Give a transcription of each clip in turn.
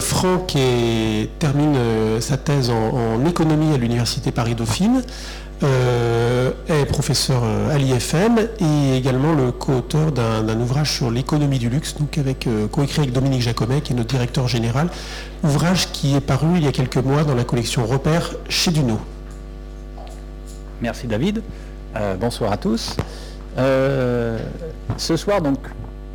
Franck termine sa thèse en, économie à l'Université Paris-Dauphine. est professeur à l'IFM et également le co-auteur d'un ouvrage sur l'économie du luxe, donc avec coécrit avec Dominique Jacomet, qui est notre directeur général, ouvrage qui est paru il y a quelques mois dans la collection Repères chez Duno. Merci David. bonsoir à tous. ce soir, donc,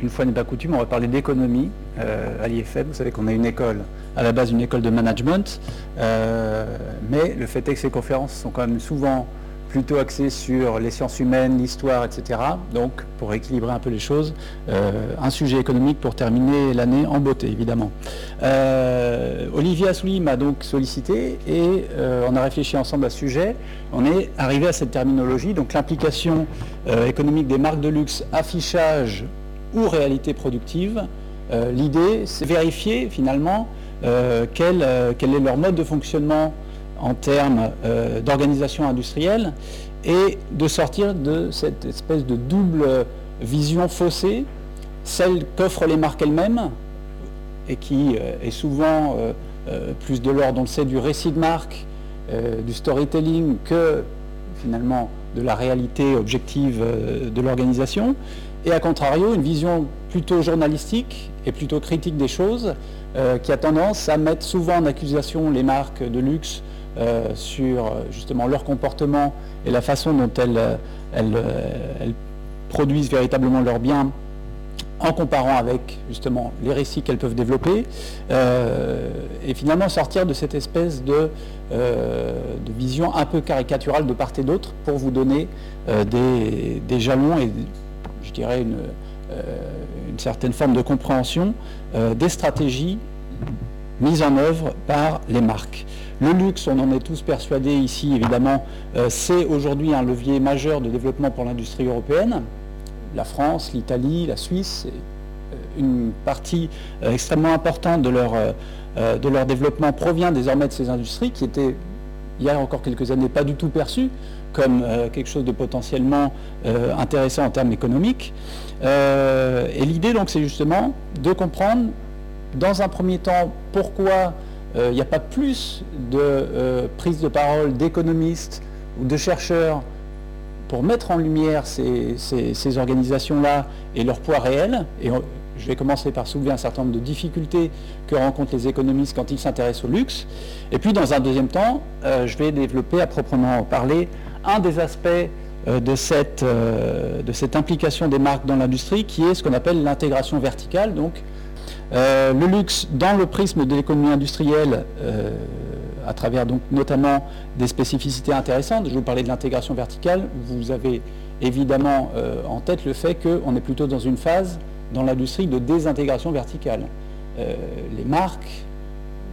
une fois n'est pas coutume, on va parler d'économie euh, à l'IFM. Vous savez qu'on a une école, à la base une école de management, euh, mais le fait est que ces conférences sont quand même souvent plutôt axées sur les sciences humaines, l'histoire, etc. Donc, pour équilibrer un peu les choses, euh, un sujet économique pour terminer l'année en beauté, évidemment. Olivier Assouli m'a donc sollicité et on a réfléchi ensemble à ce sujet. On est arrivé à cette terminologie, donc l'implication économique des marques de luxe, affichage ou réalité productive. Euh, l'idée, c'est vérifier finalement euh, euh, quel, est leur mode de fonctionnement en termes d'organisation industrielle et de sortir de cette espèce de double vision faussée, celle qu'offrent les marques elles-mêmes et qui est souvent plus de l'ordre, on le sait, du récit de marque, du storytelling que finalement de la réalité objective de l'organisation et à contrario, une vision plutôt journalistique et plutôt critique des choses, euh, qui a tendance à mettre souvent en accusation les marques de luxe euh, sur euh, justement leur comportement et la façon dont elles, produisent véritablement leurs biens en comparant avec justement les récits qu'elles peuvent développer, et finalement sortir de cette espèce de, vision un peu caricaturale de part et d'autre pour vous donner des, des, jalons et je dirais, euh, une, certaine forme de compréhension euh, des stratégies mises en œuvre par les marques. Le luxe, on en est tous persuadés ici, évidemment, euh, c'est aujourd'hui un levier majeur de développement pour l'industrie européenne. La France, l'Italie, la Suisse, une partie extrêmement importante de leur, de leur développement provient désormais de ces industries qui étaient, il y a encore quelques années, pas du tout perçues comme euh, quelque chose de potentiellement euh, intéressant en termes économiques. Euh, et l'idée, donc, c'est justement de comprendre, dans un premier temps, pourquoi il n'y a pas plus de prise de parole d'économistes ou de chercheurs pour mettre en lumière ces, ces organisations-là et leur poids réel. Et je vais commencer par soulever un certain nombre de difficultés que rencontrent les économistes quand ils s'intéressent au luxe. Et puis, dans un deuxième temps, je vais développer à proprement parler un des aspects euh, de cette, euh, de cette implication des marques dans l'industrie qui est ce qu'on appelle l'intégration verticale. Donc, euh, le luxe dans le prisme de l'économie industrielle, à travers donc notamment des spécificités intéressantes. Je vous parlais de l'intégration verticale. Vous avez évidemment en tête le fait qu'on est plutôt dans une phase dans l'industrie de désintégration verticale. les marques,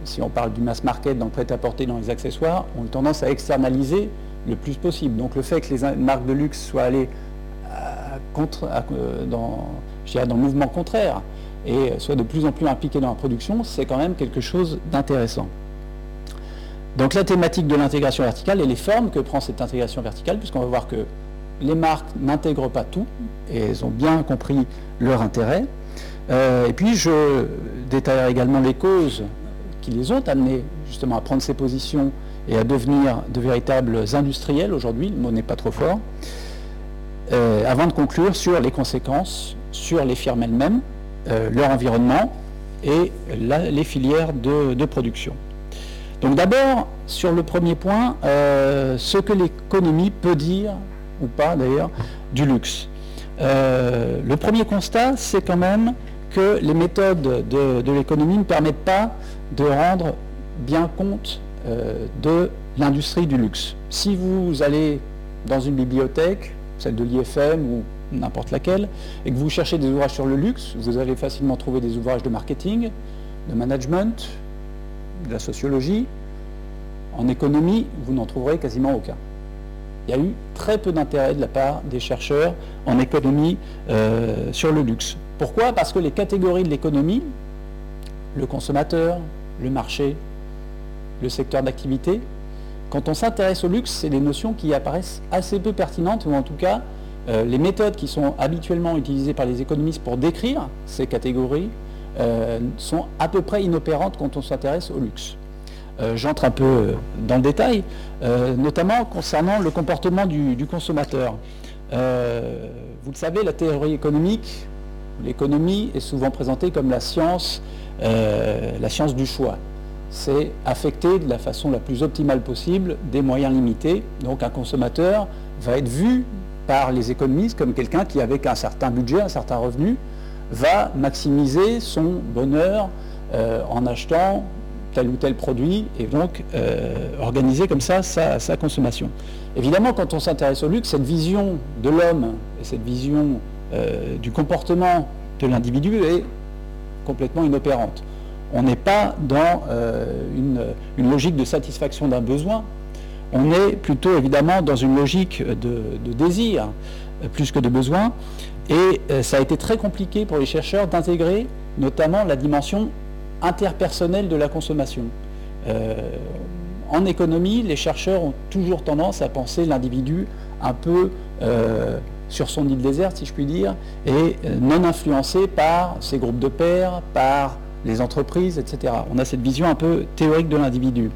si on parle du mass market dans le prêt-à-porter, dans les accessoires, ont tendance à externaliser le plus possible. Donc le fait que les marques de luxe soient allées euh, dans, dans le mouvement contraire et soient de plus en plus impliquées dans la production, c'est quand même quelque chose d'intéressant. Donc la thématique de l'intégration verticale et les formes que prend cette intégration verticale, puisqu'on va voir que les marques n'intègrent pas tout, et elles ont bien compris leur intérêt. Euh, et puis je détaillerai également les causes qui les ont amenées justement à prendre ces positions et à devenir de véritables industriels aujourd'hui, le mot n'est pas trop fort, euh, avant de conclure sur les conséquences sur les firmes elles-mêmes, euh, leur environnement et les filières de, production. Donc d'abord, sur le premier point, euh, ce que l'économie peut dire, ou pas d'ailleurs, du luxe. le premier constat, c'est quand même que les méthodes de, l'économie ne permettent pas de rendre bien compte de l'industrie du luxe. Si vous allez dans une bibliothèque, celle de l'IFM ou n'importe laquelle, et que vous cherchez des ouvrages sur le luxe, vous allez facilement trouver des ouvrages de marketing, de management, de la sociologie. En économie, vous n'en trouverez quasiment aucun. Il y a eu très peu d'intérêt de la part des chercheurs en économie euh, sur le luxe. Pourquoi? Parce que les catégories de l'économie, le consommateur, le marché, le secteur d'activité. Quand on s'intéresse au luxe, c'est des notions qui apparaissent assez peu pertinentes, ou en tout cas, euh, les méthodes qui sont habituellement utilisées par les économistes pour décrire ces catégories sont à peu près inopérantes quand on s'intéresse au luxe. J'entre un peu dans le détail, notamment concernant le comportement du consommateur. vous le savez, la théorie économique, l'économie est souvent présentée comme la science, la science du choix c'est affecter de la façon la plus optimale possible des moyens limités. Donc un consommateur va être vu par les économistes comme quelqu'un qui, avec un certain budget, un certain revenu, va maximiser son bonheur euh, en achetant tel ou tel produit et donc euh, organiser comme ça sa, consommation. Évidemment, quand on s'intéresse au luxe, cette vision de l'homme et cette vision euh, du comportement de l'individu est complètement inopérante on n'est pas dans euh, une, logique de satisfaction d'un besoin, on est plutôt évidemment dans une logique de, désir euh, plus que de besoin. Et euh, ça a été très compliqué pour les chercheurs d'intégrer notamment la dimension interpersonnelle de la consommation. en économie, les chercheurs ont toujours tendance à penser l'individu un peu sur son île déserte, si je puis dire, et non influencé par ses groupes de pairs, par les entreprises, etc. On a cette vision un peu théorique de l'individu.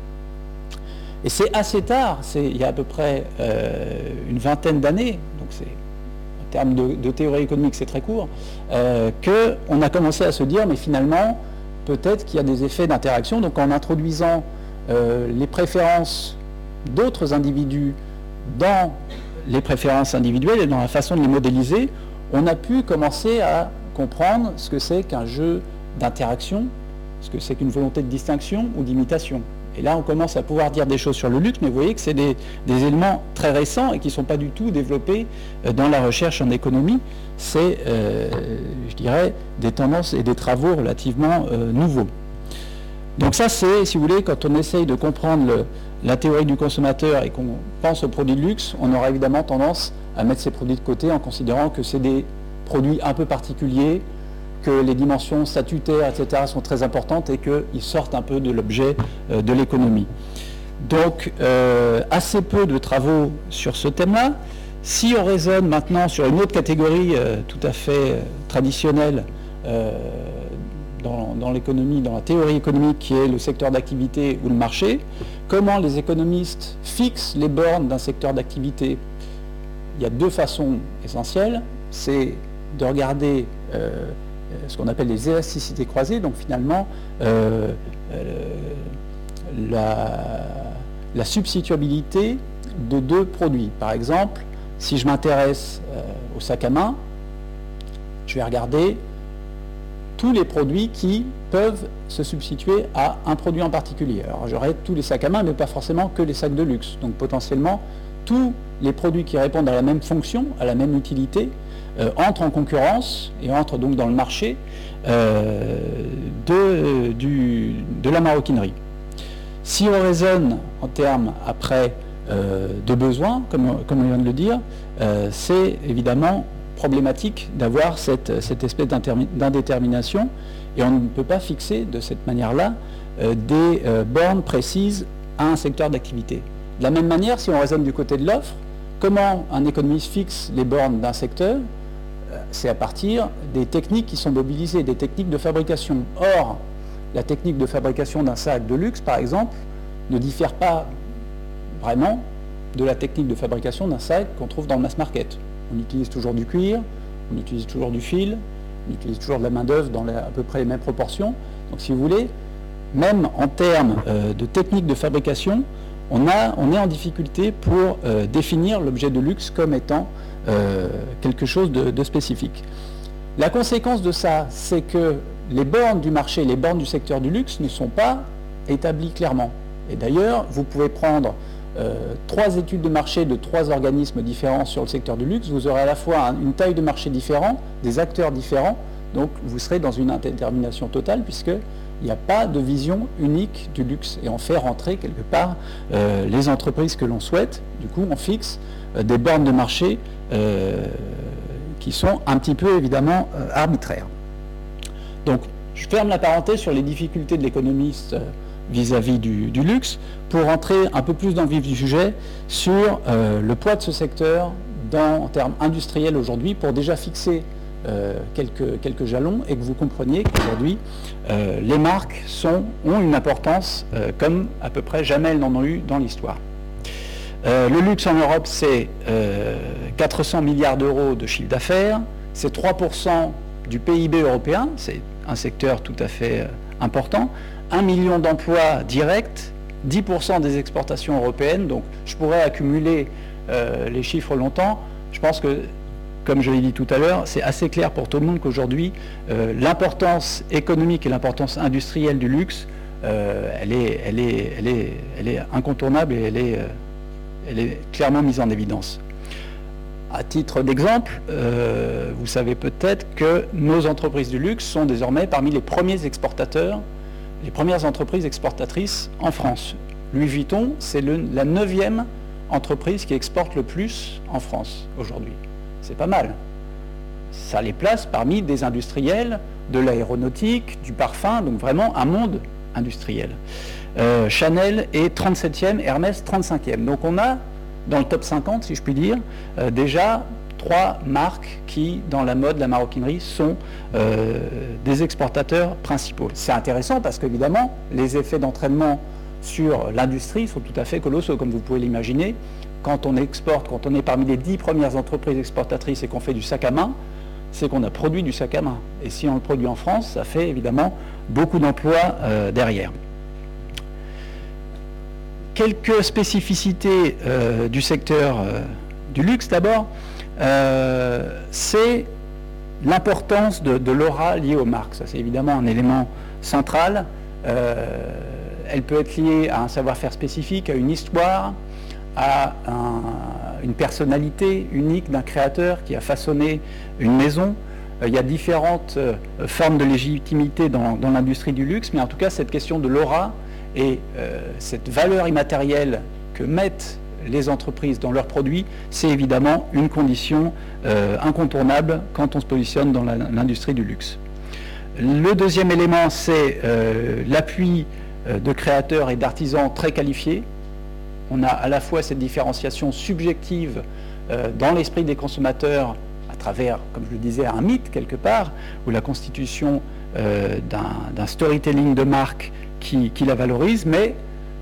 Et c'est assez tard, c'est il y a à peu près euh, une vingtaine d'années, donc c'est en termes de, théorie économique c'est très court, euh, qu'on a commencé à se dire mais finalement peut-être qu'il y a des effets d'interaction. Donc en introduisant euh, les préférences d'autres individus dans les préférences individuelles et dans la façon de les modéliser, on a pu commencer à comprendre ce que c'est qu'un jeu d'interaction, ce que c'est qu'une volonté de distinction ou d'imitation. Et là, on commence à pouvoir dire des choses sur le luxe, mais vous voyez que c'est des, éléments très récents et qui ne sont pas du tout développés euh, dans la recherche en économie. C'est, euh, je dirais, des tendances et des travaux relativement euh, nouveaux. Donc ça, c'est, si vous voulez, quand on essaye de comprendre la théorie du consommateur et qu'on pense aux produits de luxe, on aura évidemment tendance à mettre ces produits de côté en considérant que c'est des produits un peu particuliers, que les dimensions statutaires, etc., sont très importantes et qu'ils sortent un peu de l'objet euh, de l'économie. Donc, euh, assez peu de travaux sur ce thème-là. Si on raisonne maintenant sur une autre catégorie euh, tout à fait traditionnelle dans, l'économie, dans la théorie économique, qui est le secteur d'activité ou le marché, comment les économistes fixent les bornes d'un secteur d'activité? Il y a deux façons essentielles. C'est de regarder ce qu'on appelle les élasticités croisées, donc finalement euh, euh, la, substituabilité de deux produits. Par exemple, si je m'intéresse au sac à main, je vais regarder tous les produits qui peuvent se substituer à un produit en particulier. Alors j'aurai tous les sacs à main, mais pas forcément que les sacs de luxe. Donc potentiellement, tous les produits qui répondent à la même fonction, à la même utilité, euh, entrent en concurrence et entrent donc dans le marché euh, de, de, la maroquinerie. Si on raisonne en termes après euh, de besoins, comme, comme on vient de le dire, c'est évidemment problématique d'avoir cette, cette, espèce d'indétermination et on ne peut pas fixer de cette manière-là des bornes précises à un secteur d'activité. De la même manière, si on raisonne du côté de l'offre, comment un économiste fixe les bornes d'un secteur c'est à partir des techniques qui sont mobilisées, des techniques de fabrication. Or, la technique de fabrication d'un sac de luxe, par exemple, ne diffère pas vraiment de la technique de fabrication d'un sac qu'on trouve dans le mass market. On utilise toujours du cuir, on utilise toujours du fil, on utilise toujours de la main-d'œuvre dans à peu près les mêmes proportions. Donc, si vous voulez, même en termes euh, de technique de fabrication, on, est en difficulté pour euh, définir l'objet de luxe comme étant euh, quelque chose de, spécifique. La conséquence de ça, c'est que les bornes du marché, les bornes du secteur du luxe ne sont pas établies clairement. Et d'ailleurs, vous pouvez prendre euh, trois études de marché de trois organismes différents sur le secteur du luxe, vous aurez à la fois une taille de marché différente, des acteurs différents, donc vous serez dans une indétermination totale puisqu'il n'y a pas de vision unique du luxe. Et on fait rentrer quelque part euh, les entreprises que l'on souhaite, du coup on fixe des bornes de marché euh, qui sont un petit peu évidemment euh, arbitraires. Donc, je ferme la parenthèse sur les difficultés de l'économiste euh, vis-à-vis du, luxe pour entrer un peu plus dans le vif du sujet sur le poids de ce secteur dans, en termes industriels aujourd'hui pour déjà fixer quelques, quelques jalons et que vous compreniez qu'aujourd'hui, les marques sont, ont une importance comme à peu près jamais elles n'en ont eu dans l'histoire. le luxe en Europe, c'est 400 milliards d'euros de chiffre d'affaires, c'est 3% du PIB européen, c'est un secteur tout à fait important, 1 million d'emplois directs, 10% des exportations européennes, donc je pourrais accumuler euh, les chiffres longtemps. Je pense que, comme je l'ai dit tout à l'heure, c'est assez clair pour tout le monde qu'aujourd'hui, euh, l'importance économique et l'importance industrielle du luxe, euh, elle, est, incontournable et elle est, elle est clairement mise en évidence. À titre d'exemple, vous savez peut-être que nos entreprises du luxe sont désormais parmi les premiers exportateurs les premières entreprises exportatrices en France. Louis Vuitton, c'est la neuvième entreprise qui exporte le plus en France aujourd'hui. C'est pas mal. Ça les place parmi des industriels de l'aéronautique, du parfum, donc vraiment un monde industriel. Euh, Chanel est 37e, Hermès 35e. Donc on a, dans le top 50, si je puis dire, euh, déjà trois marques qui, dans la mode, la maroquinerie, sont euh, des exportateurs principaux. C'est intéressant parce qu'évidemment, les effets d'entraînement sur l'industrie sont tout à fait colossaux, comme vous pouvez l'imaginer. Quand on exporte, quand on est parmi les dix premières entreprises exportatrices et qu'on fait du sac à main, c'est qu'on a produit du sac à main. Et si on le produit en France, ça fait évidemment beaucoup d'emplois euh, derrière. Quelques spécificités euh, du secteur du luxe d'abord. Euh, c'est l'importance de, l'aura liée aux marques. Ça, c'est évidemment un élément central. Euh, elle peut être liée à un savoir-faire spécifique, à une histoire, à une personnalité unique d'un créateur qui a façonné une maison. Euh, il y a différentes formes de légitimité dans, l'industrie du luxe, mais en tout cas, cette question de l'aura et cette valeur immatérielle que mettent les entreprises dans leurs produits, c'est évidemment une condition euh, incontournable quand on se positionne dans l'industrie du luxe. Le deuxième élément, c'est euh, l'appui euh, de créateurs et d'artisans très qualifiés. On a à la fois cette différenciation subjective dans l'esprit des consommateurs à travers, comme je le disais, un mythe quelque part, ou la constitution d'un storytelling de marque qui, la valorise, mais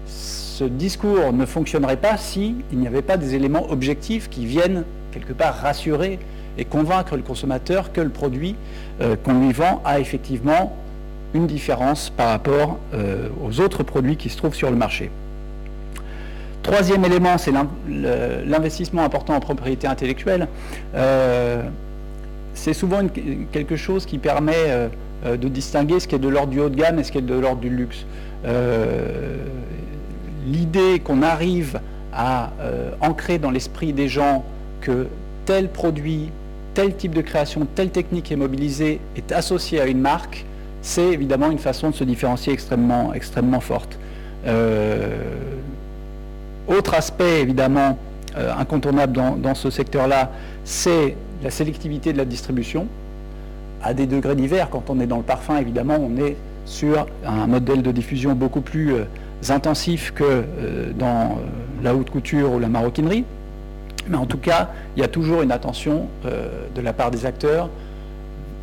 ce discours ne fonctionnerait pas s'il n'y avait pas des éléments objectifs qui viennent quelque part rassurer et convaincre le consommateur que le produit euh, qu'on lui vend a effectivement une différence par rapport euh, aux autres produits qui se trouvent sur le marché. Troisième élément, c'est l'investissement important en propriété intellectuelle. Euh, c'est souvent quelque chose qui permet de distinguer ce qui est de l'ordre du haut de gamme et ce qui est de l'ordre du luxe l'idée qu'on arrive à euh, ancrer dans l'esprit des gens que tel produit, tel type de création, telle technique est mobilisée, est associée à une marque, c'est évidemment une façon de se différencier extrêmement, extrêmement forte. Euh, autre aspect évidemment euh, incontournable dans, ce secteur-là, c'est la sélectivité de la distribution. À des degrés divers, quand on est dans le parfum, évidemment, on est sur un modèle de diffusion beaucoup plus intensifs que euh, dans euh, la haute couture ou la maroquinerie. Mais en tout cas, il y a toujours une attention euh, de la part des acteurs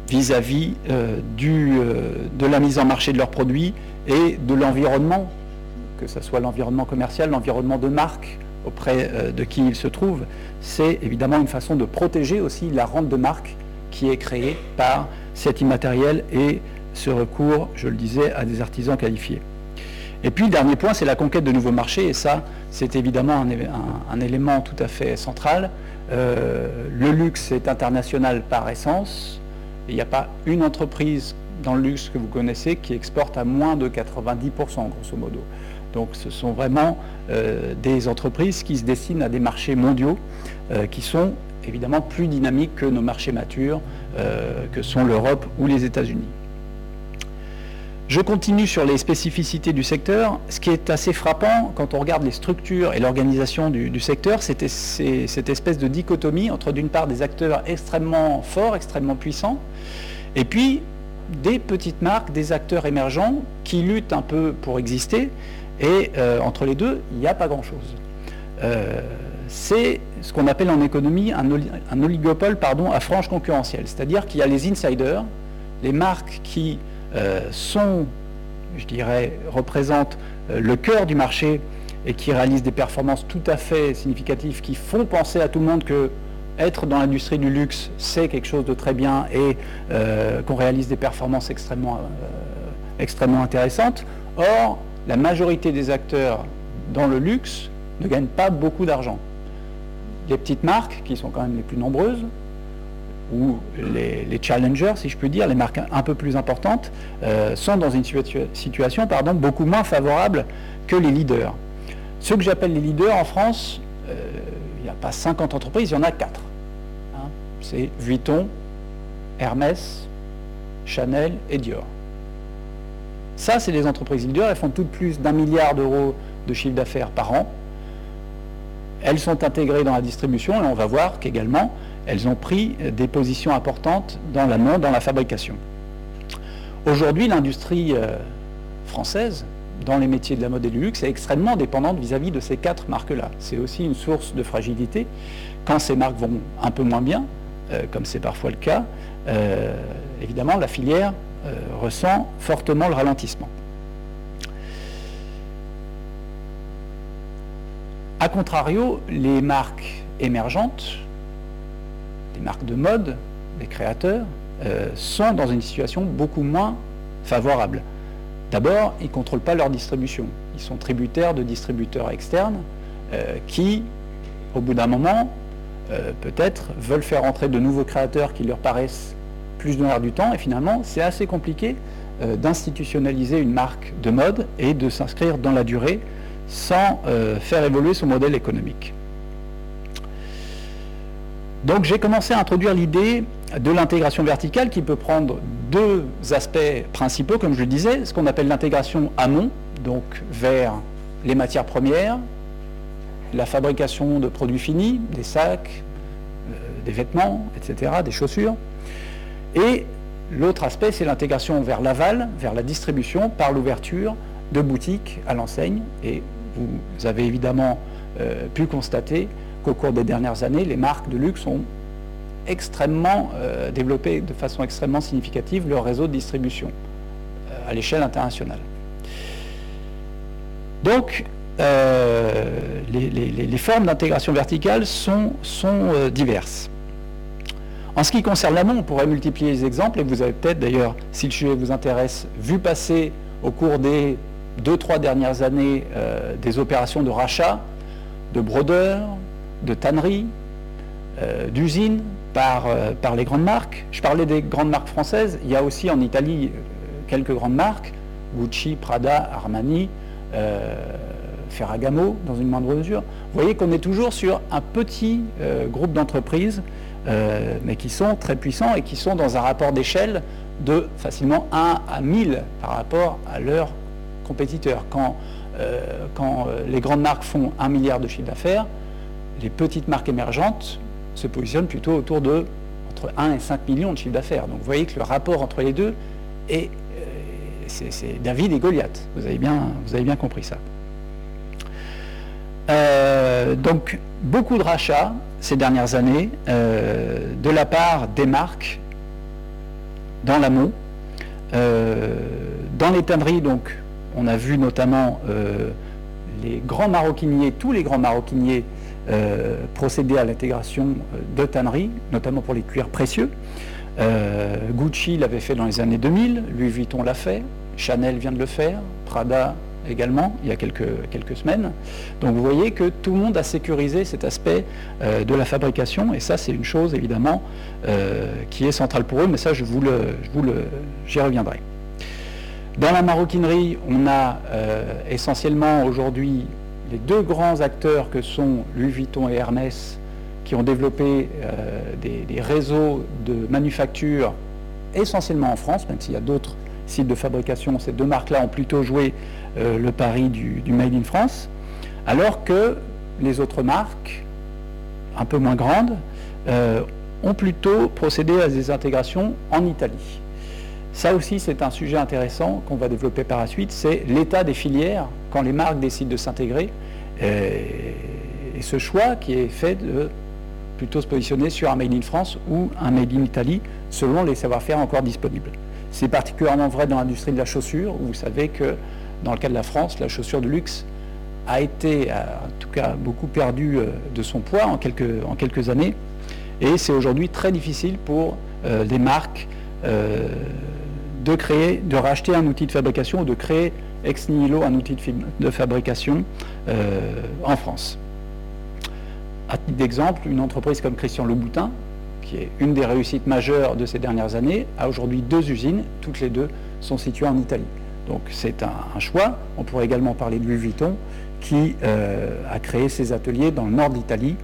vis-à-vis de la mise en marché de leurs produits et de l'environnement, que ce soit l'environnement commercial, l'environnement de marque auprès de qui ils se trouvent. C'est évidemment une façon de protéger aussi la rente de marque qui est créée par cet immatériel et ce recours, je le disais, à des artisans qualifiés. Et puis dernier point, c'est la conquête de nouveaux marchés, et ça, c'est évidemment un, élément tout à fait central. Euh, le luxe est international par essence. Il n'y a pas une entreprise dans le luxe que vous connaissez qui exporte à moins de 90%, grosso modo. Donc ce sont vraiment euh, des entreprises qui se destinent à des marchés mondiaux euh, qui sont évidemment plus dynamiques que nos marchés matures, que sont l'Europe ou les États-Unis. Je continue sur les spécificités du secteur. Ce qui est assez frappant quand on regarde les structures et l'organisation du, secteur, c'est cette espèce de dichotomie entre d'une part des acteurs extrêmement forts, extrêmement puissants, et puis des petites marques, des acteurs émergents qui luttent un peu pour exister, et euh, entre les deux, il n'y a pas grand-chose. Euh, c'est ce qu'on appelle en économie un, oligopole à frange concurrentielle. C'est-à-dire qu'il y a les insiders, les marques qui sont, je dirais, représentent le cœur du marché et qui réalisent des performances tout à fait significatives, qui font penser à tout le monde que être dans l'industrie du luxe, c'est quelque chose de très bien et euh, qu'on réalise des performances extrêmement, euh, extrêmement intéressantes. Or, la majorité des acteurs dans le luxe ne gagnent pas beaucoup d'argent. Les petites marques, qui sont quand même les plus nombreuses, ou les, challengers, si je peux dire, les marques un peu plus importantes, euh, sont dans une situation pardon, beaucoup moins favorable que les leaders. Ceux que j'appelle les leaders en France, il n'y a pas 50 entreprises, il y en a 4 c'est Vuitton, Hermès, Chanel et Dior. Ça, c'est les entreprises leaders. Elles font toutes plus d'un milliard d'euros de chiffre d'affaires par an. Elles sont intégrées dans la distribution et on va voir qu'également, elles ont pris des positions importantes dans l'amont, dans la fabrication. Aujourd'hui, l'industrie euh, française, dans les métiers de la mode et du luxe, est extrêmement dépendante vis-à-vis -vis de ces quatre marques-là. C'est aussi une source de fragilité. Quand ces marques vont un peu moins bien, euh, comme c'est parfois le cas, euh, évidemment, la filière ressent fortement le ralentissement. A contrario, les marques émergentes, les marques de mode, les créateurs, sont dans une situation beaucoup moins favorable. D'abord, ils ne contrôlent pas leur distribution. Ils sont tributaires de distributeurs externes qui, au bout d'un moment, euh, peut-être, veulent faire entrer de nouveaux créateurs qui leur paraissent plus dans l'air du temps. Et finalement, c'est assez compliqué euh, d'institutionnaliser une marque de mode et de s'inscrire dans la durée sans euh, faire évoluer son modèle économique. Donc j'ai commencé à introduire l'idée de l'intégration verticale qui peut prendre deux aspects principaux, comme je le disais, ce qu'on appelle l'intégration amont, donc vers les matières premières, la fabrication de produits finis, des sacs, euh, des vêtements, etc., des chaussures. Et l'autre aspect, c'est l'intégration vers l'aval, vers la distribution, par l'ouverture de boutiques à l'enseigne. Et vous avez évidemment euh, pu constater qu'au cours des dernières années, les marques de luxe ont extrêmement euh, développé de façon extrêmement significative leur réseau de distribution à l'échelle internationale. Donc, euh, les, formes d'intégration verticale sont, euh, diverses. En ce qui concerne l'amont, on pourrait multiplier les exemples, et vous avez peut-être d'ailleurs, si le sujet vous intéresse, vu passer au cours des deux, trois dernières années euh, des opérations de rachat, de brodeurs, de tanneries, d'usines par, par les grandes marques. Je parlais des grandes marques françaises, il y a aussi en Italie quelques grandes marques, Gucci, Prada, Armani, Ferragamo dans une moindre mesure. Vous voyez qu'on est toujours sur un petit euh, groupe d'entreprises, euh, mais qui sont très puissants et qui sont dans un rapport d'échelle de facilement 1 à 1000 par rapport à leurs compétiteurs. Quand, euh, quand les grandes marques font 1 milliard de chiffre d'affaires, les petites marques émergentes se positionnent plutôt autour de entre 1 et 5 millions de chiffre d'affaires. Donc vous voyez que le rapport entre les deux est c'est David et Goliath. Vous avez bien, vous avez bien compris ça. Euh, donc beaucoup de rachats ces dernières années euh, de la part des marques dans l'amont. Euh, dans les tanneries, donc, on a vu notamment les grands maroquiniers, tous les grands maroquiniers procéder à l'intégration de tanneries, notamment pour les cuirs précieux. Gucci l'avait fait dans les années 2000, Louis Vuitton l'a fait, Chanel vient de le faire, Prada également, il y a quelques, quelques semaines. Donc vous voyez que tout le monde a sécurisé cet aspect euh, de la fabrication, et ça c'est une chose évidemment euh, qui est centrale pour eux, mais ça je vous le, vous le, j'y reviendrai. Dans la maroquinerie, on a euh, essentiellement aujourd'hui les deux grands acteurs que sont Louis Vuitton et Hermès, qui ont développé des, des réseaux de manufacture essentiellement en France, même s'il y a d'autres sites de fabrication. Ces deux marques-là ont plutôt joué euh, le pari du, Made in France, alors que les autres marques, un peu moins grandes, euh, ont plutôt procédé à des intégrations en Italie. Ça aussi, c'est un sujet intéressant qu'on va développer par la suite, c'est l'état des filières quand les marques décident de s'intégrer. Euh, et, ce choix qui est fait de plutôt se positionner sur un Made in France ou un Made in Italie, selon les savoir-faire encore disponibles. C'est particulièrement vrai dans l'industrie de la chaussure, où vous savez que dans le cas de la France, la chaussure de luxe a été, en tout cas, beaucoup perdu euh, de son poids en quelques, en quelques années. Et c'est aujourd'hui très difficile pour euh, des marques euh, de créer, de racheter un outil de fabrication ou de créer ex nihilo un outil de, fabrication en France. À titre d'exemple, une entreprise comme Christian Louboutin, qui est une des réussites majeures de ces dernières années, a aujourd'hui deux usines, toutes les deux sont situées en Italie. Donc c'est un, choix. On pourrait également parler de Louis Vuitton, qui euh, a créé ses ateliers dans le nord d'Italie,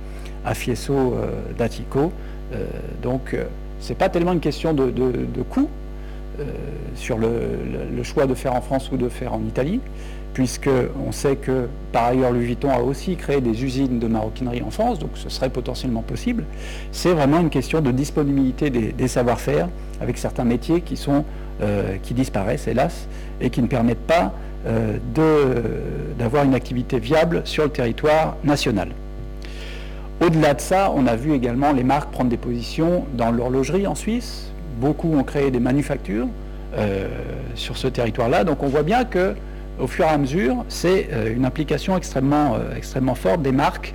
à Fieso euh, d'Atico. Euh, donc ce n'est pas tellement une question de, coût sur le, choix de faire en France ou de faire en Italie, puisqu'on sait que par ailleurs Louis Vuitton a aussi créé des usines de maroquinerie en France, donc ce serait potentiellement possible. C'est vraiment une question de disponibilité des, savoir-faire avec certains métiers qui disparaissent, hélas, et qui ne permettent pas euh, d'avoir une activité viable sur le territoire national. Au-delà de ça, on a vu également les marques prendre des positions dans l'horlogerie en Suisse. Beaucoup ont créé des manufactures euh, sur ce territoire-là. Donc on voit bien que au fur et à mesure, c'est euh, une implication extrêmement, extrêmement forte des marques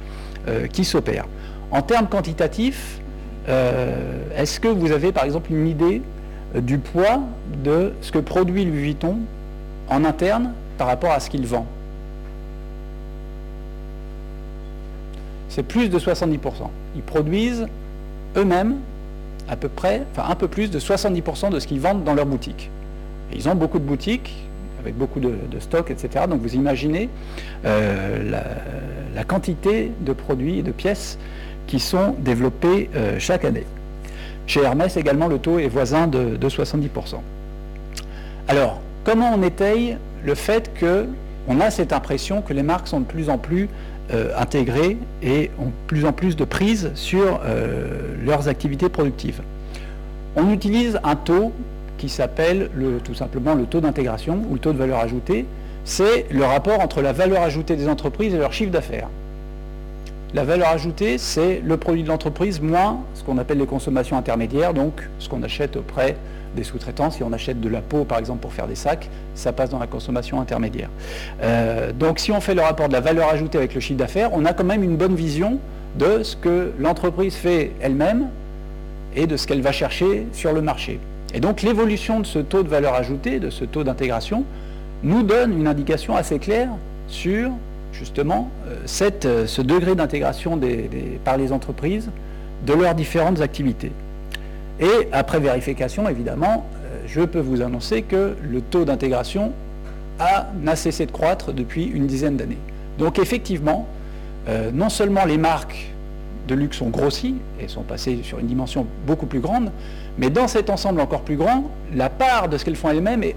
qui s'opèrent. En termes quantitatifs, est-ce que vous avez par exemple une idée du poids de ce que produit Louis Vuitton en interne par rapport à ce qu'il vend. C'est plus de 70%. Ils produisent eux-mêmes à peu près, un peu plus de 70% de ce qu'ils vendent dans leur boutique. ils ont beaucoup de boutiques avec beaucoup de, stocks, etc. Donc vous imaginez euh, la, quantité de produits et de pièces qui sont développés euh, chaque année. Chez Hermès également, le taux est voisin de, de 70%. Alors, Comment on étaye le fait qu'on a cette impression que les marques sont de plus en plus euh, intégrées et ont de plus en plus de prise sur euh, leurs activités productives? On utilise un taux qui s'appelle tout simplement le taux d'intégration ou le taux de valeur ajoutée. C'est le rapport entre la valeur ajoutée des entreprises et leur chiffre d'affaires. La valeur ajoutée, c'est le produit de l'entreprise moins ce qu'on appelle les consommations intermédiaires, donc ce qu'on achète auprès des sous-traitants. Si on achète de la peau, par exemple, pour faire des sacs, ça passe dans la consommation intermédiaire. Euh, donc si on fait le rapport de la valeur ajoutée avec le chiffre d'affaires, on a quand même une bonne vision de ce que l'entreprise fait elle-même et de ce qu'elle va chercher sur le marché. Et donc l'évolution de ce taux de valeur ajoutée, de ce taux d'intégration, nous donne une indication assez claire sur justement euh, euh, ce degré d'intégration par les entreprises de leurs différentes activités. Et après vérification, évidemment, euh, je peux vous annoncer que le taux d'intégration n'a cessé de croître depuis une dizaine d'années. Donc effectivement, euh, non seulement les marques de luxe ont grossi et sont passées sur une dimension beaucoup plus grande, mais dans cet ensemble encore plus grand, la part de ce qu'elles font elles-mêmes est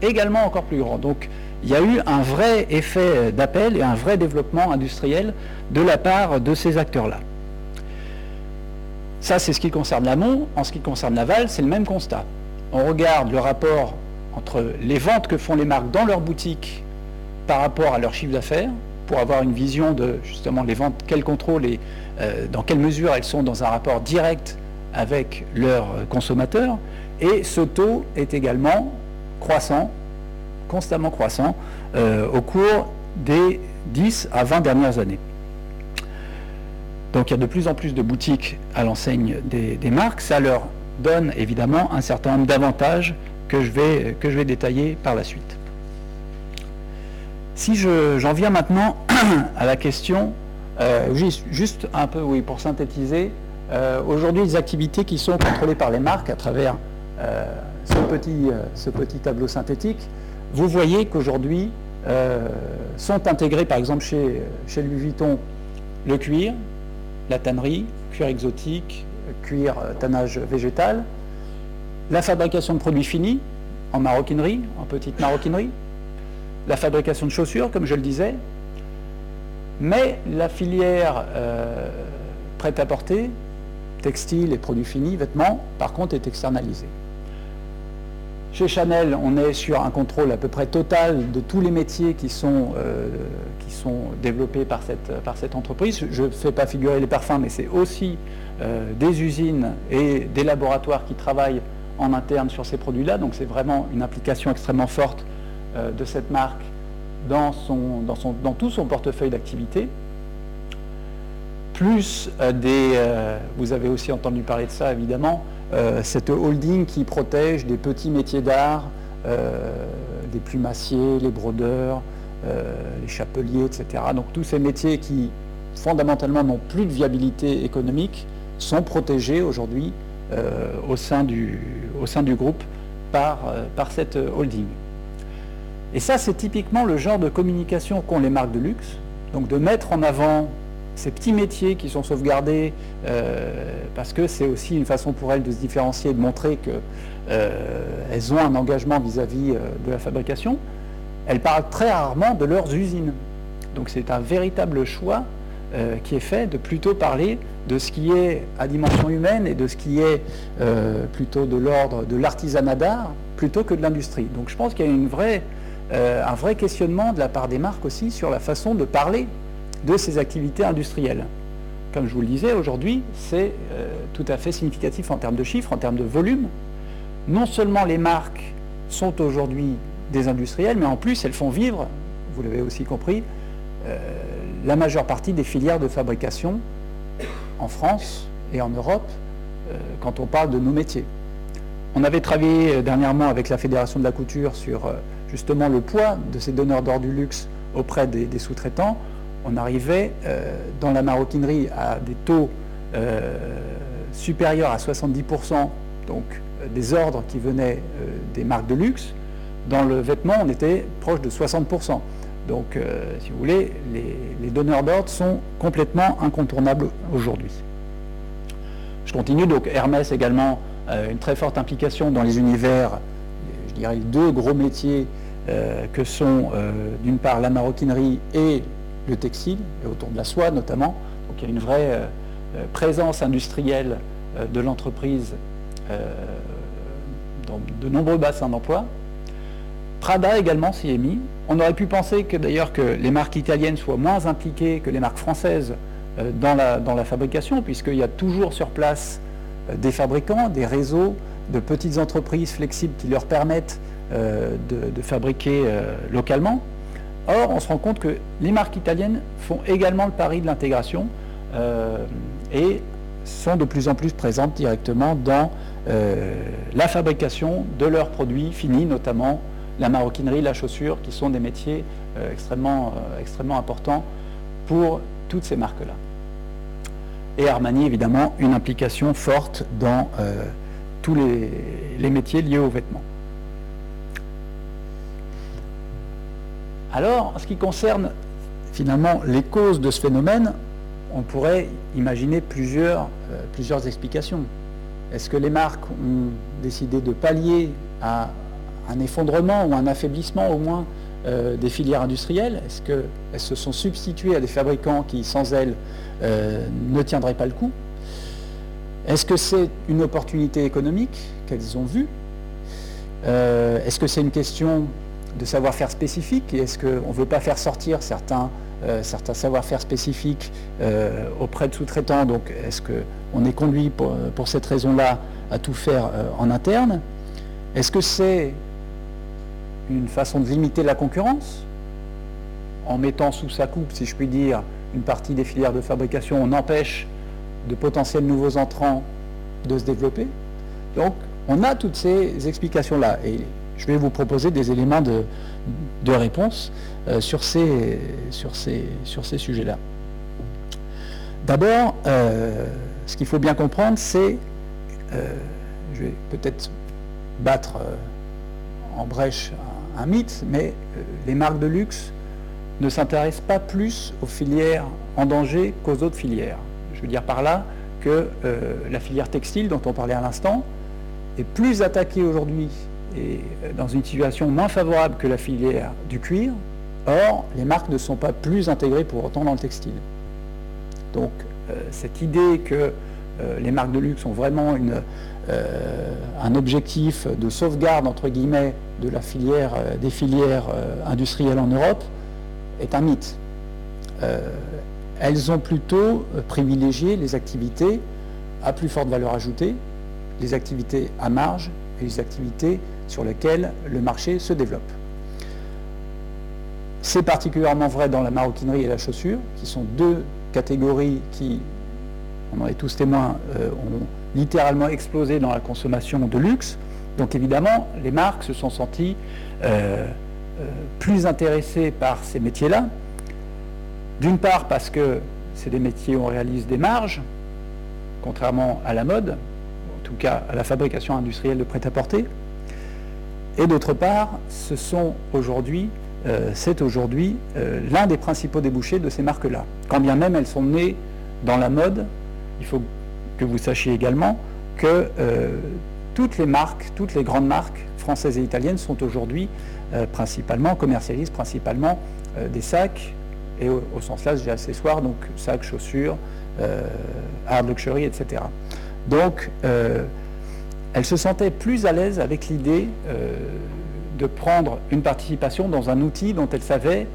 également encore plus grande. Donc il y a eu un vrai effet d'appel et un vrai développement industriel de la part de ces acteurs-là. Ça, c'est ce qui concerne l'amont. En ce qui concerne l'aval, c'est le même constat. On regarde le rapport entre les ventes que font les marques dans leur boutique par rapport à leur chiffre d'affaires, pour avoir une vision de justement les ventes, quel contrôle et euh, dans quelle mesure elles sont dans un rapport direct avec leurs consommateurs. Et ce taux est également croissant, constamment croissant, euh, au cours des 10 à 20 dernières années. Donc il y a de plus en plus de boutiques à l'enseigne des, marques. Ça leur donne évidemment un certain nombre d'avantages que, je vais, que je vais détailler par la suite. Si j'en viens maintenant à la question, euh, juste un peu oui, pour synthétiser, euh, aujourd'hui les activités qui sont contrôlées par les marques à travers euh, ce, petit, ce petit tableau synthétique, vous voyez qu'aujourd'hui sont intégrés par exemple chez, chez Louis Vuitton le cuir, la tannerie, cuir exotique, cuir euh, tannage végétal, la fabrication de produits finis en maroquinerie, en petite maroquinerie, la fabrication de chaussures, comme je le disais, mais la filière euh, prêt-à-porter, textile et produits finis, vêtements, par contre, est externalisée. Chez Chanel, on est sur un contrôle à peu près total de tous les métiers qui sont, sont développés par cette, entreprise. Je ne fais pas figurer les parfums, mais c'est aussi des usines et des laboratoires qui travaillent en interne sur ces produits-là. Donc c'est vraiment une implication extrêmement forte de cette marque dans, dans, tout son portefeuille d'activités plus euh, des, euh, vous avez aussi entendu parler de ça évidemment, euh, cette holding qui protège des petits métiers d'art, des plumassiers, les brodeurs, les chapeliers, etc. Donc tous ces métiers qui fondamentalement n'ont plus de viabilité économique sont protégés aujourd'hui au, sein du, au sein du groupe par, par cette holding. Et ça, c'est typiquement le genre de communication qu'ont les marques de luxe, donc de mettre en avant ces petits métiers qui sont sauvegardés, euh, parce que c'est aussi une façon pour elles de se différencier, de montrer qu'elles euh, ont un engagement vis-à-vis euh, de la fabrication, elles parlent très rarement de leurs usines. Donc c'est un véritable choix qui est fait de plutôt parler de ce qui est à dimension humaine et de ce qui est plutôt de l'ordre de l'artisanat d'art plutôt que de l'industrie. Donc je pense qu'il y a une vraie, un vrai questionnement de la part des marques aussi sur la façon de parler de ces activités industrielles. Comme je vous le disais, aujourd'hui, c'est euh, tout à fait significatif en termes de chiffres, en termes de volume. Non seulement les marques sont aujourd'hui des industriels, mais en plus elles font vivre, vous l'avez aussi compris, euh, la majeure partie des filières de fabrication en France et en Europe euh, quand on parle de nos métiers. On avait travaillé dernièrement avec la Fédération de la couture sur justement le poids de ces donneurs d'ordre du luxe auprès des sous-traitants on arrivait euh, dans la maroquinerie à des taux euh, supérieurs à 70%, donc euh, des ordres qui venaient des marques de luxe. Dans le vêtement, on était proche de 60%. Donc, si vous voulez, les, donneurs d'ordre sont complètement incontournables aujourd'hui. Je continue, donc Hermès également, une très forte implication dans les univers, je dirais, les deux gros métiers que sont d'une part la maroquinerie et le textile et autour de la soie notamment. Donc il y a une vraie euh, euh, présence industrielle euh, de l'entreprise dans de nombreux bassins d'emploi. Prada également s'y est mis. On aurait pu penser que d'ailleurs que les marques italiennes soient moins impliquées que les marques françaises dans la, dans la fabrication, puisqu'il y a toujours sur place des fabricants, des réseaux de petites entreprises flexibles qui leur permettent de, fabriquer localement. Or, on se rend compte que les marques italiennes font également le pari de l'intégration euh, et sont de plus en plus présentes directement dans euh, la fabrication de leurs produits finis, notamment la maroquinerie, la chaussure, qui sont des métiers euh, extrêmement, extrêmement importants pour toutes ces marques-là. Et Armani, évidemment, une implication forte dans tous les métiers liés aux vêtements. Alors, en ce qui concerne finalement les causes de ce phénomène, on pourrait imaginer plusieurs, euh, plusieurs explications. Est-ce que les marques ont décidé de pallier à un effondrement ou un affaiblissement au moins euh, des filières industrielles? Est-ce qu'elles se sont substituées à des fabricants qui, sans elles, euh, ne tiendraient pas le coup? Est-ce que c'est une opportunité économique qu'elles ont vue? Est-ce que c'est une question de savoir-faire spécifique est-ce qu'on ne veut pas faire sortir certains, euh, savoir-faire spécifiques euh, auprès de sous-traitants? Donc est-ce qu'on est conduit pour, cette raison-là à tout faire euh, en interne? Est-ce que c'est une façon de limiter la concurrence? En mettant sous sa coupe, si je puis dire, une partie des filières de fabrication, on empêche de potentiels nouveaux entrants de se développer? Donc on a toutes ces explications-là. Je vais vous proposer des éléments de, réponse euh, sur ces, sujets-là. D'abord, euh, ce qu'il faut bien comprendre, c'est, euh, je vais peut-être battre en brèche un, mythe, mais les marques de luxe ne s'intéressent pas plus aux filières en danger qu'aux autres filières. Je veux dire par là que la filière textile dont on parlait à l'instant est plus attaquée aujourd'hui et dans une situation moins favorable que la filière du cuir. Or, les marques ne sont pas plus intégrées pour autant dans le textile. Donc, euh, cette idée que les marques de luxe ont vraiment un objectif de sauvegarde, entre guillemets, de la filière, des filières industrielles en Europe, est un mythe. elles ont plutôt privilégié les activités à plus forte valeur ajoutée, les activités à marge et les activités sur lesquelles le marché se développe. C'est particulièrement vrai dans la maroquinerie et la chaussure, qui sont deux catégories qui, on en est tous témoins, euh, ont littéralement explosé dans la consommation de luxe. Donc évidemment, les marques se sont senties euh, euh, plus intéressées par ces métiers-là. D'une part parce que c'est des métiers où on réalise des marges, contrairement à la mode, en tout cas à la fabrication industrielle de prêt-à-porter. Et d'autre part, ce sont aujourd'hui, euh, c'est aujourd'hui euh, l'un des principaux débouchés de ces marques-là. Quand bien même elles sont nées dans la mode, il faut que vous sachiez également que euh, toutes les marques, toutes les grandes marques françaises et italiennes sont aujourd'hui principalement, commercialisent principalement des sacs, et au, au sens large des accessoires, donc sacs, chaussures, hard luxury, etc. Donc, elle se sentait plus à l'aise avec l'idée euh, de prendre une participation dans un outil dont elle savait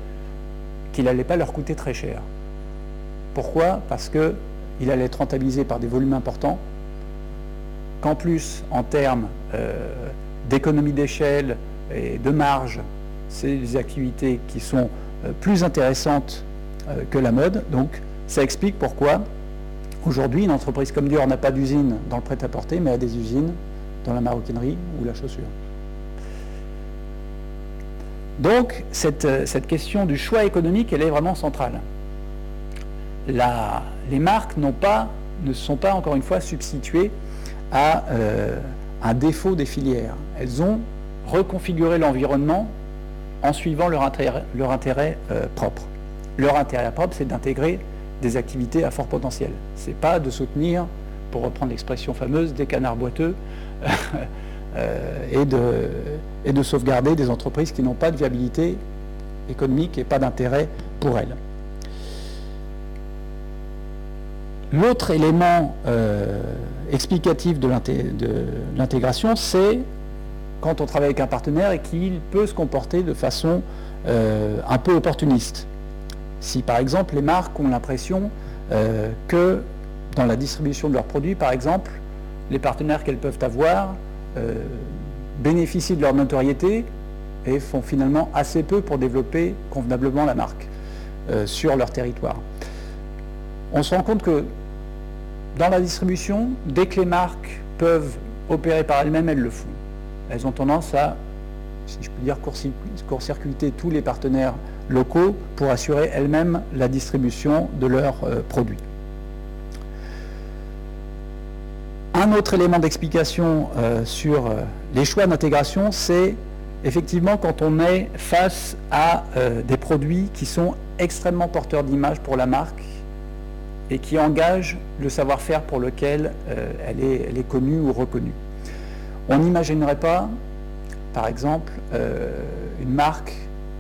qu'il n'allait pas leur coûter très cher. Pourquoi? Parce qu'il allait être rentabilisé par des volumes importants, qu'en plus, en termes d'économie d'échelle et de marge, c'est des activités qui sont plus intéressantes que la mode. Donc, ça explique pourquoi aujourd'hui une entreprise comme Dior n'a pas d'usine dans le prêt-à-porter, mais a des usines dans la maroquinerie ou la chaussure. Donc cette, euh, question du choix économique, elle est vraiment centrale. les marques ne sont pas, encore une fois, substituées à euh, un défaut des filières. Elles ont reconfiguré l'environnement en suivant leur intérêt, euh, propre. Leur intérêt propre, c'est d'intégrer des activités à fort potentiel. Ce n'est pas de soutenir, pour reprendre l'expression fameuse, des canards boiteux euh, et, de, sauvegarder des entreprises qui n'ont pas de viabilité économique et pas d'intérêt pour elles. L'autre élément euh, explicatif de l'intégration, c'est quand on travaille avec un partenaire et qu'il peut se comporter de façon euh, un peu opportuniste. Si par exemple les marques ont l'impression que dans la distribution de leurs produits, par exemple, les partenaires qu'elles peuvent avoir euh, bénéficient de leur notoriété et font finalement assez peu pour développer convenablement la marque euh, sur leur territoire. On se rend compte que dans la distribution, dès que les marques peuvent opérer par elles-mêmes, elles le font. Elles ont tendance à, si je peux dire, court-circuiter tous les partenaires locaux pour assurer elles-mêmes la distribution de leurs euh, produits. Un autre élément d'explication euh, sur euh, les choix d'intégration, c'est effectivement quand on est face à des produits qui sont extrêmement porteurs d'image pour la marque et qui engagent le savoir-faire pour lequel elle, est, connue ou reconnue. On n'imaginerait pas, par exemple, une marque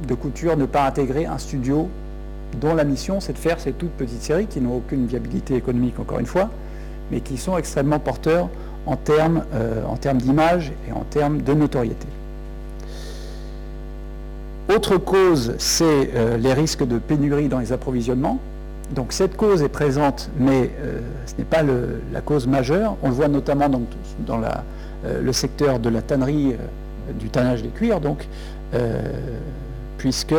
de couture ne pas intégrer un studio dont la mission c'est de faire ces toutes petites séries qui n'ont aucune viabilité économique encore une fois, mais qui sont extrêmement porteurs en termes, euh, d'image et en termes de notoriété. Autre cause, c'est euh, les risques de pénurie dans les approvisionnements. Donc cette cause est présente, mais euh, ce n'est pas la cause majeure. On le voit notamment dans, le secteur de la tannerie, du tannage des cuirs. Donc puisque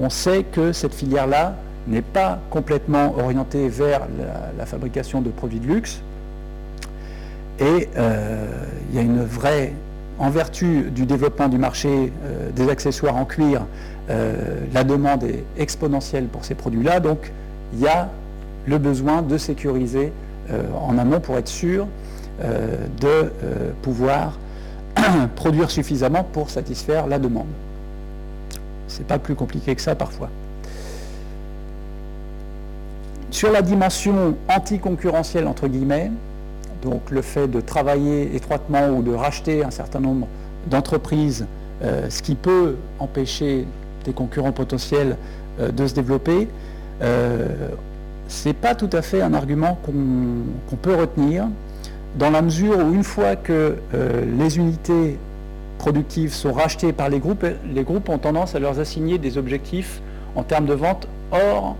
on sait que cette filière-là n'est pas complètement orientée vers la, fabrication de produits de luxe. Et euh, il y a une vraie, en vertu du développement du marché euh, des accessoires en cuir, la demande est exponentielle pour ces produits-là. Donc il y a le besoin de sécuriser en amont pour être sûr de pouvoir produire suffisamment pour satisfaire la demande. C'est pas plus compliqué que ça parfois. Sur la dimension anticoncurrentielle, entre guillemets, donc le fait de travailler étroitement ou de racheter un certain nombre d'entreprises, euh, ce qui peut empêcher des concurrents potentiels euh, de se développer, euh, ce n'est pas tout à fait un argument qu'on peut retenir, dans la mesure où une fois que les unités productives sont rachetées par les groupes, les groupes ont tendance à leur assigner des objectifs en termes de vente hors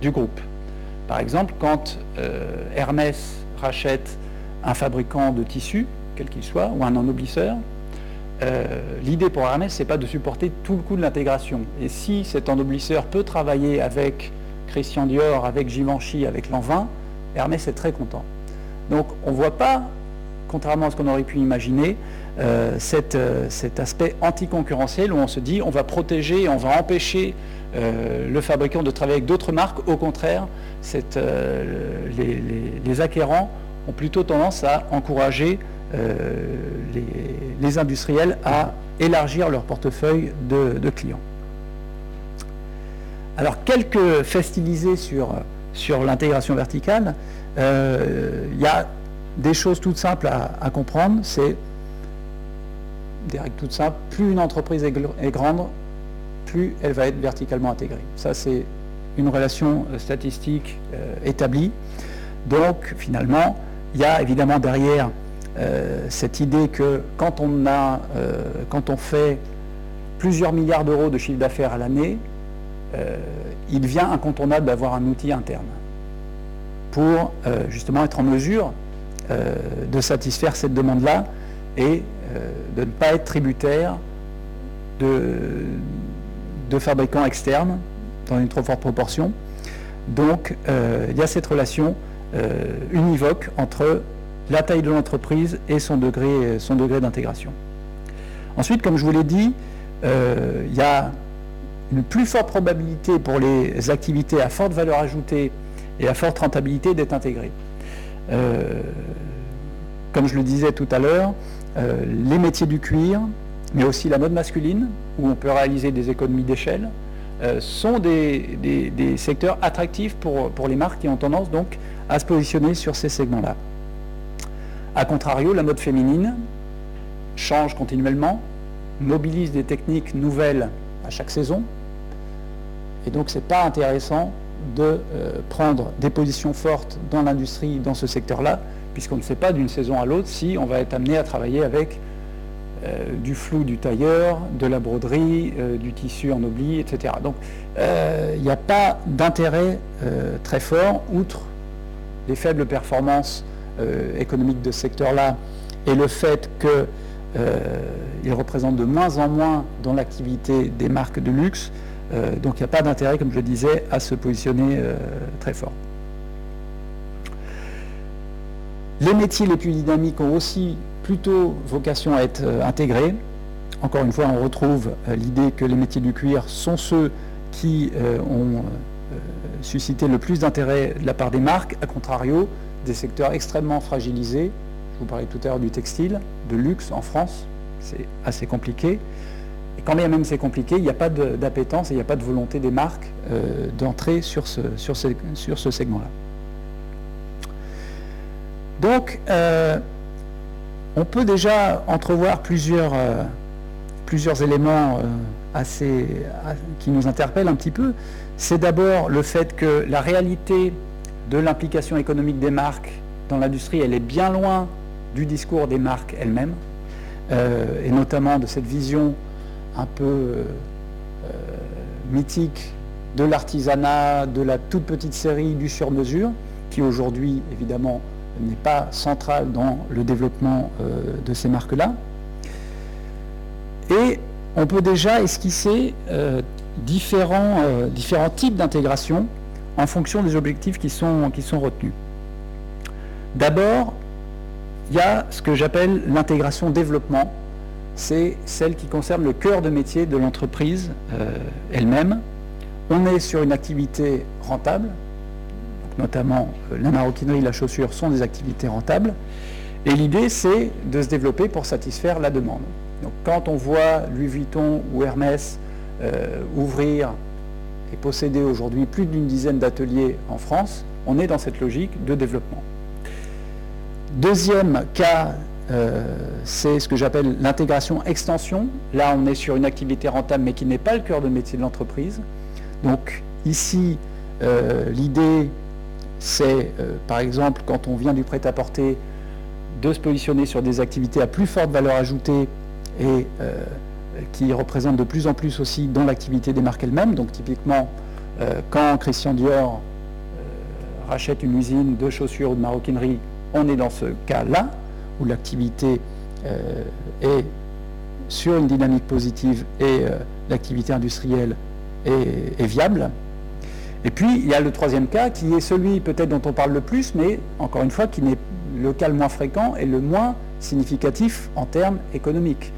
du groupe. Par exemple, quand euh, Hermès rachète un fabricant de tissus, quel qu'il soit, ou un ennoblisseur, euh, l'idée pour Hermès, c'est pas de supporter tout le coût de l'intégration. Et si cet ennoblisseur peut travailler avec Christian Dior, avec Givenchy, avec Lanvin, Hermès est très content. Donc on ne voit pas, contrairement à ce qu'on aurait pu imaginer, euh, cet aspect anticoncurrentiel où on se dit on va protéger, on va empêcher le fabricant de travailler avec d'autres marques. Au contraire, les, acquérants ont plutôt tendance à encourager les, industriels à élargir leur portefeuille de clients. Alors, quelques faits sur, sur l'intégration verticale. Euh, il y a des choses toutes simples à, comprendre. C'est des règles toutes simples. Plus une entreprise est, grande, plus elle va être verticalement intégrée. Ça, c'est une relation euh, statistique euh, établie. Donc, finalement, il y a évidemment derrière cette idée que quand on, quand on fait plusieurs milliards d'euros de chiffre d'affaires à l'année, euh, il devient incontournable d'avoir un outil interne pour euh, justement être en mesure euh, de satisfaire cette demande-là et de ne pas être tributaire de, fabricants externes dans une trop forte proportion. Donc il y a cette relation univoque entre la taille de l'entreprise et son degré, d'intégration. Ensuite, comme je vous l'ai dit, il y a une plus forte probabilité pour les activités à forte valeur ajoutée et à forte rentabilité d'être intégrées. Euh, comme je le disais tout à l'heure, euh, les métiers du cuir, mais aussi la mode masculine, où on peut réaliser des économies d'échelle, euh, sont des, secteurs attractifs pour, pour les marques qui ont tendance donc à se positionner sur ces segments-là. A contrario, la mode féminine change continuellement, mobilise des techniques nouvelles à chaque saison, et donc, ce n'est pas intéressant de euh, prendre des positions fortes dans l'industrie, dans ce secteur-là, puisqu'on ne sait pas d'une saison à l'autre si on va être amené à travailler avec euh, du flou du tailleur, de la broderie, euh, du tissu en oubli, etc. Donc, il n'y a pas d'intérêt très fort, outre les faibles performances économiques de ce secteur-là et le fait qu'il représente de moins en moins dans l'activité des marques de luxe, euh, donc il n'y a pas d'intérêt, comme je le disais, à se positionner euh, très fort. Les métiers les plus dynamiques ont aussi plutôt vocation à être euh, intégrés. Encore une fois, on retrouve l'idée que les métiers du cuir sont ceux qui ont suscité le plus d'intérêt de la part des marques, à contrario des secteurs extrêmement fragilisés. Je vous parlais tout à l'heure du textile, de luxe en France, c'est assez compliqué. Et quand bien même c'est compliqué, il n'y a pas d'appétence et il n'y a pas de volonté des marques euh, d'entrer sur ce, segment-là. Donc, euh, on peut déjà entrevoir plusieurs, euh, éléments assez, qui nous interpellent un petit peu. C'est d'abord le fait que la réalité de l'implication économique des marques dans l'industrie, elle est bien loin du discours des marques elles-mêmes, et notamment de cette vision un peu euh, euh, mythique de l'artisanat, de la toute petite série du sur-mesure, qui aujourd'hui évidemment n'est pas central dans le développement euh, de ces marques-là. Et on peut déjà esquisser différents, différents types d'intégration en fonction des objectifs qui sont, qui sont retenus. D'abord, il y a ce que j'appelle l'intégration développement, c'est celle qui concerne le cœur de métier de l'entreprise euh, elle-même. On est sur une activité rentable, notamment euh, la maroquinerie, la chaussure sont des activités rentables, et l'idée c'est de se développer pour satisfaire la demande. Donc quand on voit Louis Vuitton ou Hermès euh, ouvrir et posséder aujourd'hui plus d'une dizaine d'ateliers en France, on est dans cette logique de développement. Deuxième cas euh, c'est ce que j'appelle l'intégration extension. Là, on est sur une activité rentable, mais qui n'est pas le cœur de métier de l'entreprise. Donc ici, L'idée, c'est, par exemple, quand on vient du prêt-à-porter, de se positionner sur des activités à plus forte valeur ajoutée et qui représentent de plus en plus aussi dans l'activité des marques elles-mêmes. Donc typiquement, quand Christian Dior rachète une usine de chaussures ou de maroquinerie, on est dans ce cas-là, où l'activité euh, est sur une dynamique positive et euh, l'activité industrielle est, viable. Et puis, il y a le troisième cas, qui est celui peut-être dont on parle le plus, mais encore une fois, qui n'est le cas le moins fréquent et le moins significatif en termes économiques.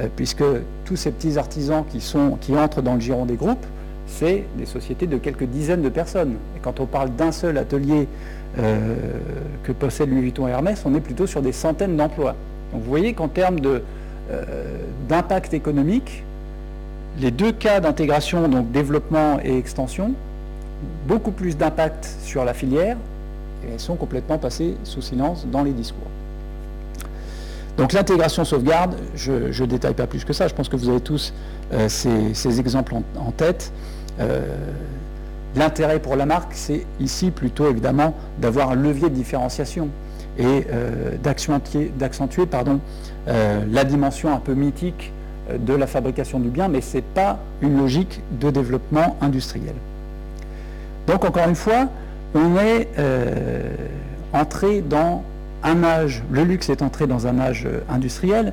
Euh, puisque tous ces petits artisans qui, sont, qui entrent dans le giron des groupes c'est des sociétés de quelques dizaines de personnes. Et quand on parle d'un seul atelier euh, que possède Louis Vuitton et Hermès, on est plutôt sur des centaines d'emplois. Donc vous voyez qu'en termes euh, d'impact économique, les deux cas d'intégration, donc développement et extension, beaucoup plus d'impact sur la filière, et elles sont complètement passées sous silence dans les discours. Donc l'intégration sauvegarde, je ne détaille pas plus que ça, je pense que vous avez tous euh, ces, exemples en tête. Euh, l'intérêt pour la marque, c'est ici plutôt évidemment d'avoir un levier de différenciation et euh, d'accentuer la dimension un peu mythique de la fabrication du bien, mais ce n'est pas une logique de développement industriel. Donc encore une fois, on est entré dans un âge, le luxe est entré dans un âge industriel,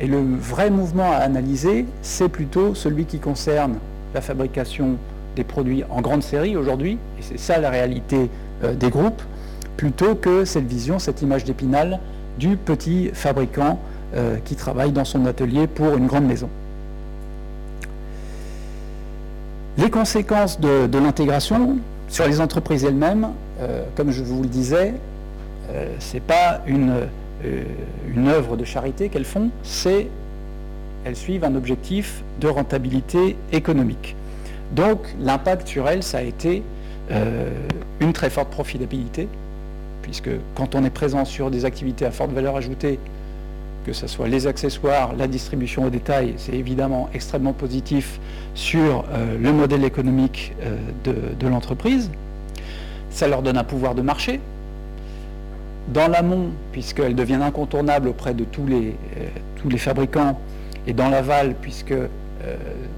et le vrai mouvement à analyser, c'est plutôt celui qui concerne la fabrication des produits en grande série aujourd'hui, et c'est ça la réalité euh, des groupes, plutôt que cette vision, cette image d'épinal du petit fabricant euh, qui travaille dans son atelier pour une grande maison. Les conséquences de, l'intégration sur les entreprises elles-mêmes, euh, comme je vous le disais, ce n'est pas une, une œuvre de charité qu'elles font, c'est elles suivent un objectif de rentabilité économique. Donc l'impact sur elles, ça a été euh, une très forte profitabilité, puisque quand on est présent sur des activités à forte valeur ajoutée, que ce soit les accessoires, la distribution au détail, c'est évidemment extrêmement positif sur euh, le modèle économique euh, de, l'entreprise. Ça leur donne un pouvoir de marché. Dans l'amont, puisqu'elles deviennent incontournables auprès de tous les, tous les fabricants, et dans l'aval, puisque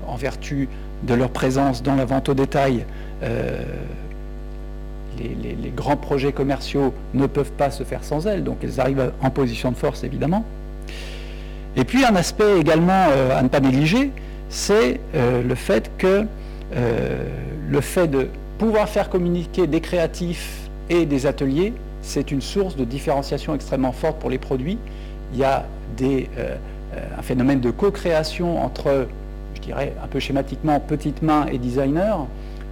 en vertu de leur présence dans la vente au détail, euh, les, grands projets commerciaux ne peuvent pas se faire sans elles, donc elles arrivent en position de force évidemment. Et puis un aspect également euh, à ne pas négliger, c'est euh, le fait que le fait de pouvoir faire communiquer des créatifs et des ateliers, c'est une source de différenciation extrêmement forte pour les produits. Il y a un phénomène de co-création entre dirais un peu schématiquement, petite main et designer,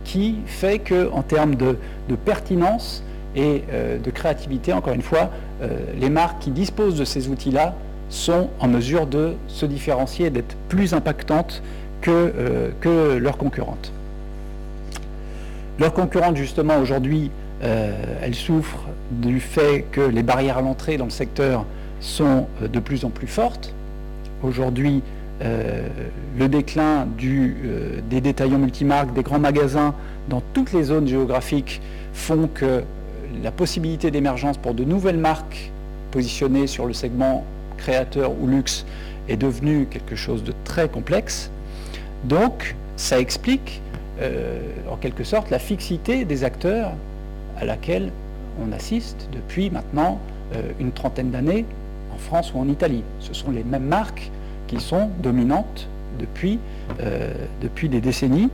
qui fait qu'en termes de, pertinence et euh, de créativité, encore une fois, euh, les marques qui disposent de ces outils-là sont en mesure de se différencier d'être plus impactantes que, euh, leurs concurrentes. Leurs concurrentes, justement, aujourd'hui, elles souffrent du fait que les barrières à l'entrée dans le secteur sont de plus en plus fortes. Aujourd'hui, euh, le déclin euh, des détaillants multimarques, des grands magasins dans toutes les zones géographiques font que la possibilité d'émergence pour de nouvelles marques positionnées sur le segment créateur ou luxe est devenue quelque chose de très complexe. Donc, ça explique euh, en quelque sorte la fixité des acteurs à laquelle on assiste depuis maintenant une trentaine d'années en France ou en Italie. Ce sont les mêmes marques qui sont dominantes depuis, euh, des décennies.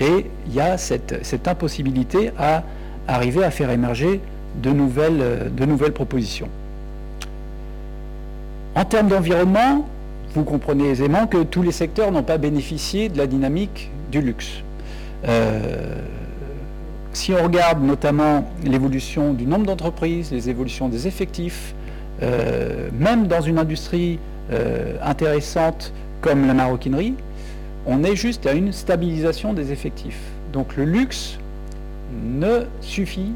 Et il y a cette, impossibilité à arriver à faire émerger de nouvelles propositions. En termes d'environnement, vous comprenez aisément que tous les secteurs n'ont pas bénéficié de la dynamique du luxe. Euh, si on regarde notamment l'évolution du nombre d'entreprises, les évolutions des effectifs, euh, même dans une industrie euh, intéressante comme la maroquinerie, on est juste à une stabilisation des effectifs. Donc le luxe ne suffit,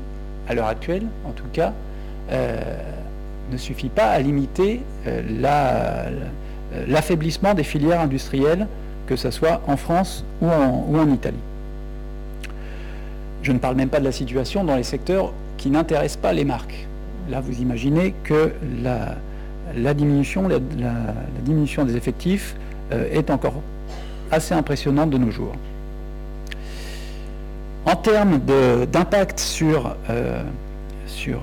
à l'heure actuelle en tout cas, ne suffit pas à limiter euh, l'affaiblissement des filières industrielles, que ce soit en France ou en, Italie. Je ne parle même pas de la situation dans les secteurs qui n'intéressent pas les marques. Là, vous imaginez que la, diminution, des effectifs euh, est encore assez impressionnante de nos jours. En termes d'impact sur, euh, euh,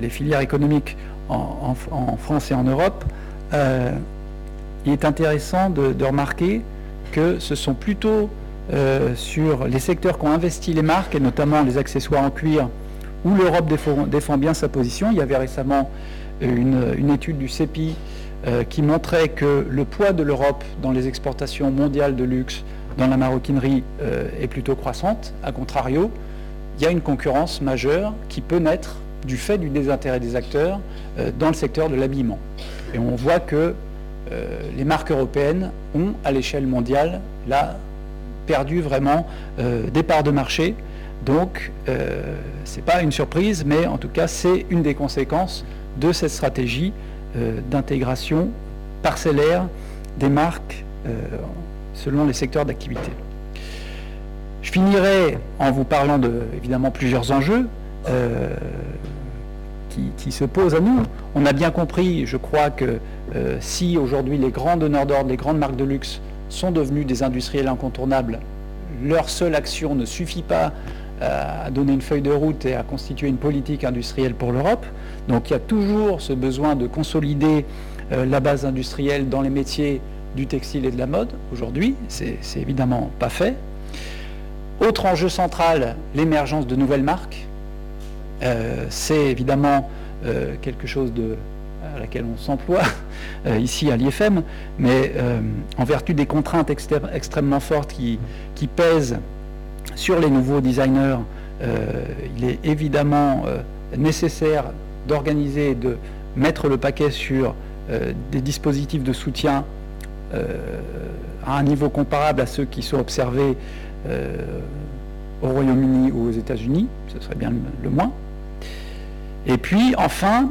les filières économiques en, France et en Europe, il est intéressant de remarquer que ce sont plutôt euh, sur les secteurs qui ont investi les marques, et notamment les accessoires en cuir, où l'Europe défend, bien sa position. Il y avait récemment une, étude du CEPI euh, qui montrait que le poids de l'Europe dans les exportations mondiales de luxe dans la maroquinerie euh, est plutôt croissante. A contrario, il y a une concurrence majeure qui peut naître du fait du désintérêt des acteurs dans le secteur de l'habillement. Et on voit que les marques européennes ont, à l'échelle mondiale, là, perdu vraiment euh, des parts de marché. Donc, euh, ce n'est pas une surprise, mais en tout cas, c'est une des conséquences de cette stratégie euh, d'intégration parcellaire des marques selon les secteurs d'activité. Je finirai en vous parlant de, évidemment, plusieurs enjeux qui, qui, se posent à nous. On a bien compris, je crois, que si aujourd'hui les grands donneurs d'ordre, les grandes marques de luxe sont devenus des industriels incontournables. Leur seule action ne suffit pas euh, à donner une feuille de route et à constituer une politique industrielle pour l'Europe. Donc il y a toujours ce besoin de consolider euh, la base industrielle dans les métiers du textile et de la mode. Aujourd'hui, c'est évidemment pas fait. Autre enjeu central, l'émergence de nouvelles marques. Euh, c'est évidemment quelque chose à laquelle on s'emploie euh, ici à l'IFM, mais euh, en vertu des contraintes extrêmement fortes qui, pèsent sur les nouveaux designers, euh, il est évidemment nécessaire d'organiser et de mettre le paquet sur des dispositifs de soutien à un niveau comparable à ceux qui sont observés au Royaume-Uni ou aux États-Unis, ce serait bien le moins. Et puis enfin,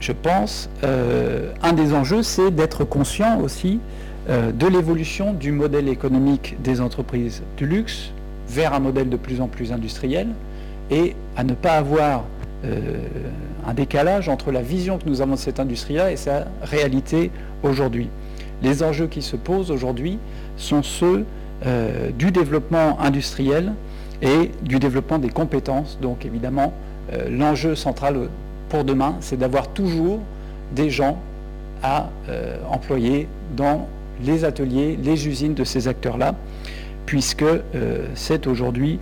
je pense, euh, un des enjeux, c'est d'être conscient aussi euh, de l'évolution du modèle économique des entreprises du luxe vers un modèle de plus en plus industriel et à ne pas avoir euh, un décalage entre la vision que nous avons de cette industrie-là et sa réalité aujourd'hui. Les enjeux qui se posent aujourd'hui sont ceux du développement industriel et du développement des compétences. Donc évidemment, l'enjeu central pour demain, c'est d'avoir toujours des gens à euh, employer dans les ateliers, les usines de ces acteurs-là, puisque euh, c'est aujourd'hui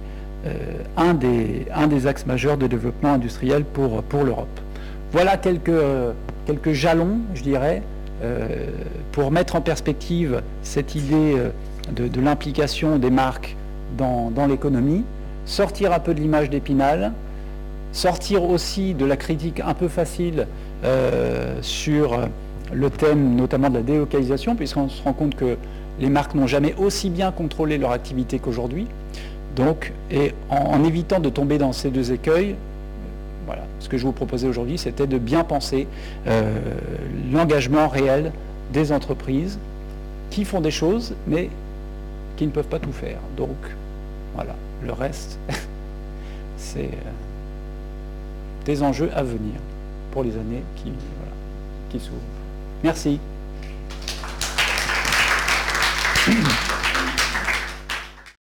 euh, un, des, axes majeurs de développement industriel pour, l'Europe. Voilà quelques, quelques jalons, je dirais, pour mettre en perspective cette idée de, l'implication des marques dans, dans l'économie, sortir un peu de l'image d'Épinal, sortir aussi de la critique un peu facile euh, sur le thème notamment de la délocalisation, puisqu'on se rend compte que les marques n'ont jamais aussi bien contrôlé leur activité qu'aujourd'hui. Donc, et en, évitant de tomber dans ces deux écueils, voilà, ce que je vous proposais aujourd'hui, c'était de bien penser euh, l'engagement réel des entreprises qui font des choses, mais qui ne peuvent pas tout faire. Donc, voilà, le reste, c'est... Euh, des enjeux à venir pour les années qui, s'ouvrent. Merci.